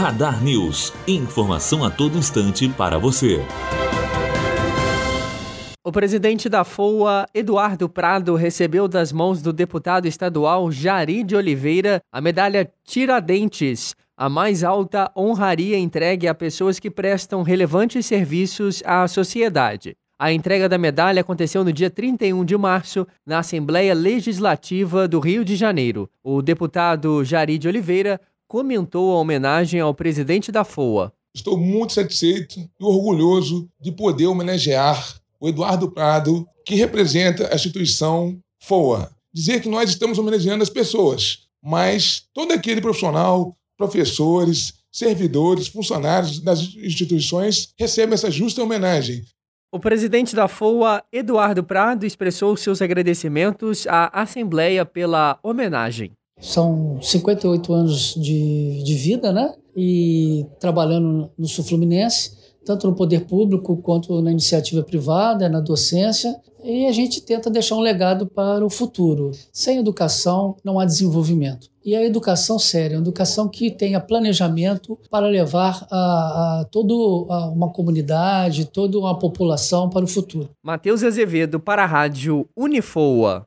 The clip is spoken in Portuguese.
Radar News. Informação a todo instante para você. O presidente da FOA, Eduardo Prado, recebeu das mãos do deputado estadual Jari de Oliveira a medalha Tiradentes, a mais alta honraria entregue a pessoas que prestam relevantes serviços à sociedade. A entrega da medalha aconteceu no dia 31 de março, na Assembleia Legislativa do Rio de Janeiro. O deputado Jari de Oliveira comentou a homenagem ao presidente da FOA. Estou muito satisfeito e orgulhoso de poder homenagear o Eduardo Prado, que representa a instituição FOA. Dizer que nós estamos homenageando as pessoas, mas todo aquele profissional, professores, servidores, funcionários das instituições recebem essa justa homenagem. O presidente da FOA, Eduardo Prado, expressou seus agradecimentos à Assembleia pela homenagem. São 58 anos de, de vida, né? E trabalhando no Sul Fluminense, tanto no poder público quanto na iniciativa privada, na docência, e a gente tenta deixar um legado para o futuro. Sem educação não há desenvolvimento. E a educação séria, a educação que tenha planejamento para levar a, a toda uma comunidade, toda uma população para o futuro. Matheus Azevedo para a Rádio Unifoa.